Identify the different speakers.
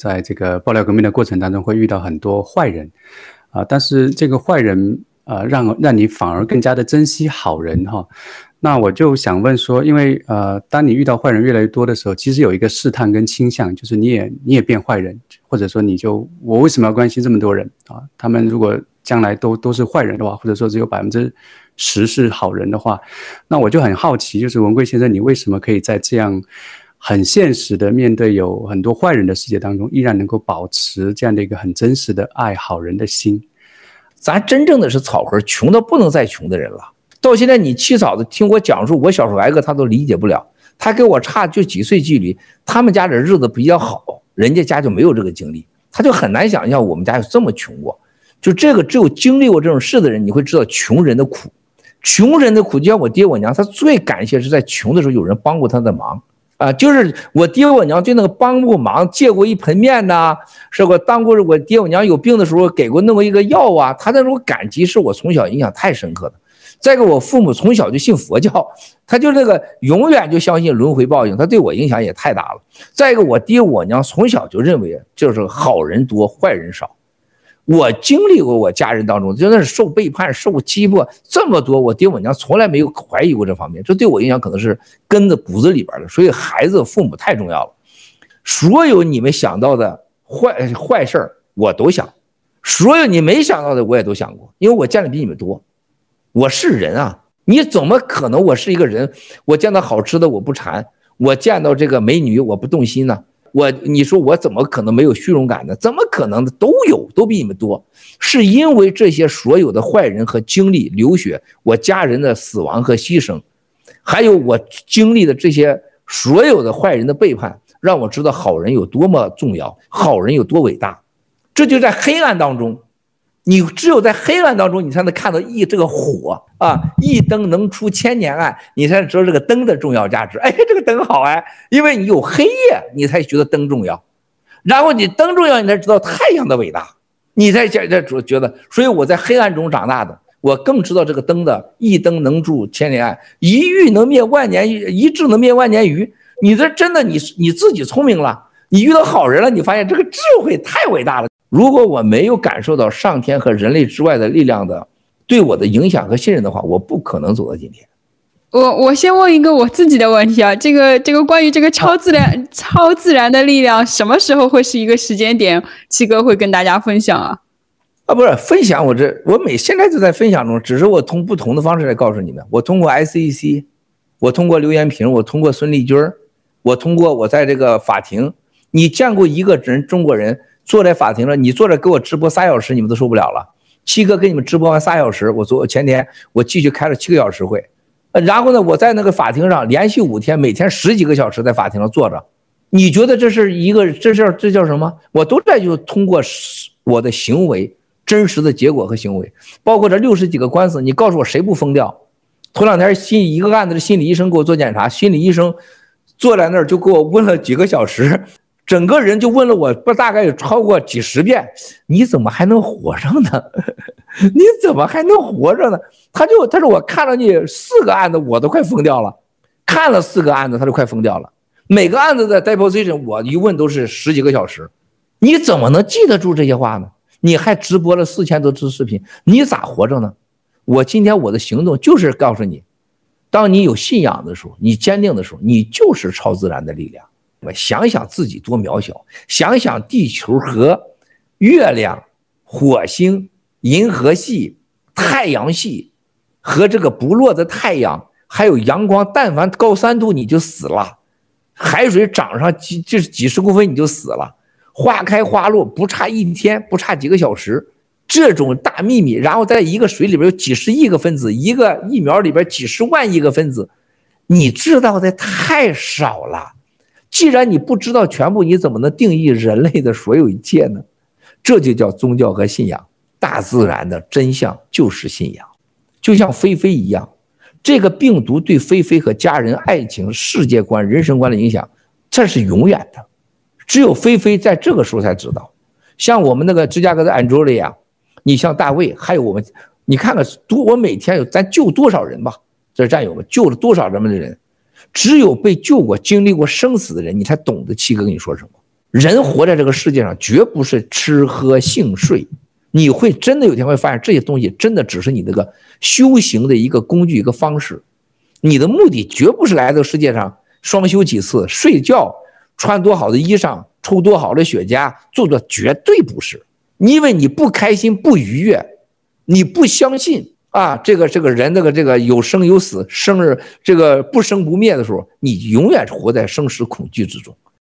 Speaker 1: 在这个爆料革命的过程当中会遇到很多坏人啊，但是这个坏人呃，让让你反而更加的珍惜好人哈。那我就想问说，因为呃，当你遇到坏人越来越多的时候，其实有一个试探跟倾向，就是你也你也变坏人，或者说你就我为什么要关心这么多人啊？他们如果将来都都是坏人的话，或者说只有百分之十是好人的话，那我就很好奇，就是文贵先生，你为什么可以在这样很现实的面对有很多坏人的世界当中，依然能够保持这样的一个很真实的爱好人的心？
Speaker 2: 咱真正的是草根，穷的不能再穷的人了。到现在，你七嫂子听我讲述我小时候挨饿，她都理解不了。她跟我差就几岁距离，他们家的日子比较好，人家家就没有这个经历，他就很难想象我们家有这么穷过。就这个，只有经历过这种事的人，你会知道穷人的苦。穷人的苦，就像我爹我娘，他最感谢是在穷的时候有人帮过他的忙啊。就是我爹我娘对那个帮过忙，借过一盆面呐，是吧？当过我爹我娘有病的时候给过那么一个药啊，他那种感激是我从小印象太深刻的。再一个，我父母从小就信佛教，他就那个永远就相信轮回报应，他对我影响也太大了。再一个，我爹我娘从小就认为就是好人多，坏人少。我经历过我家人当中真的是受背叛、受欺负这么多，我爹我娘从来没有怀疑过这方面，这对我影响可能是根子骨子里边的。所以孩子父母太重要了。所有你们想到的坏坏事儿我都想，所有你没想到的我也都想过，因为我见的比你们多。我是人啊，你怎么可能？我是一个人，我见到好吃的我不馋，我见到这个美女我不动心呢？我你说我怎么可能没有虚荣感呢？怎么可能的？都有，都比你们多，是因为这些所有的坏人和经历流血，我家人的死亡和牺牲，还有我经历的这些所有的坏人的背叛，让我知道好人有多么重要，好人有多伟大。这就在黑暗当中。你只有在黑暗当中，你才能看到一这个火啊，一灯能出千年暗，你才知道这个灯的重要价值。哎，这个灯好哎，因为你有黑夜，你才觉得灯重要。然后你灯重要，你才知道太阳的伟大，你才觉得觉得。所以我在黑暗中长大的，我更知道这个灯的一灯能助千年暗，一玉能灭万年，一智能灭万年愚。你这真的，你你自己聪明了，你遇到好人了，你发现这个智慧太伟大了。如果我没有感受到上天和人类之外的力量的对我的影响和信任的话，我不可能走到今天。
Speaker 3: 我我先问一个我自己的问题啊，这个这个关于这个超自然、啊、超自然的力量，什么时候会是一个时间点？七哥会跟大家分享啊？
Speaker 2: 啊，不是分享，我这我每现在就在分享中，只是我通不同的方式来告诉你们。我通过 SEC，我通过刘延平，我通过孙立军，我通过我在这个法庭，你见过一个人中国人？坐在法庭上，你坐着给我直播仨小时，你们都受不了了。七哥给你们直播完仨小时，我昨前天我继续开了七个小时会，然后呢，我在那个法庭上连续五天，每天十几个小时在法庭上坐着。你觉得这是一个这叫这叫什么？我都在就通过我的行为真实的结果和行为，包括这六十几个官司，你告诉我谁不疯掉？头两天心一个案子的心理医生给我做检查，心理医生坐在那儿就给我问了几个小时。整个人就问了我不大概有超过几十遍，你怎么还能活着呢？你怎么还能活着呢？他就他说我看了你四个案子，我都快疯掉了。看了四个案子，他就快疯掉了。每个案子的 deposition 我一问都是十几个小时，你怎么能记得住这些话呢？你还直播了四千多次视频，你咋活着呢？我今天我的行动就是告诉你，当你有信仰的时候，你坚定的时候，你就是超自然的力量。我想想自己多渺小，想想地球和月亮、火星、银河系、太阳系和这个不落的太阳，还有阳光，但凡高三度你就死了，海水涨上几就是几十公分你就死了，花开花落不差一天，不差几个小时，这种大秘密，然后在一个水里边有几十亿个分子，一个疫苗里边几十万亿个分子，你知道的太少了。既然你不知道全部，你怎么能定义人类的所有一切呢？这就叫宗教和信仰。大自然的真相就是信仰，就像菲菲一样，这个病毒对菲菲和家人、爱情、世界观、人生观的影响，这是永远的。只有菲菲在这个时候才知道。像我们那个芝加哥的安卓利亚，你像大卫，还有我们，你看看多，我每天有咱救多少人吧？这是战友们救了多少人们的人？只有被救过、经历过生死的人，你才懂得七哥跟你说什么。人活在这个世界上，绝不是吃喝性睡，你会真的有天会发现这些东西真的只是你那个修行的一个工具，一个方式。你的目的绝不是来到世界上双休几次、睡觉、穿多好的衣裳、抽多好的雪茄，做做绝对不是。因为你不开心、不愉悦，你不相信啊，这个这个人那个这个有生有死，生日这个不生不灭的时候，你永远是活在生死恐惧之中。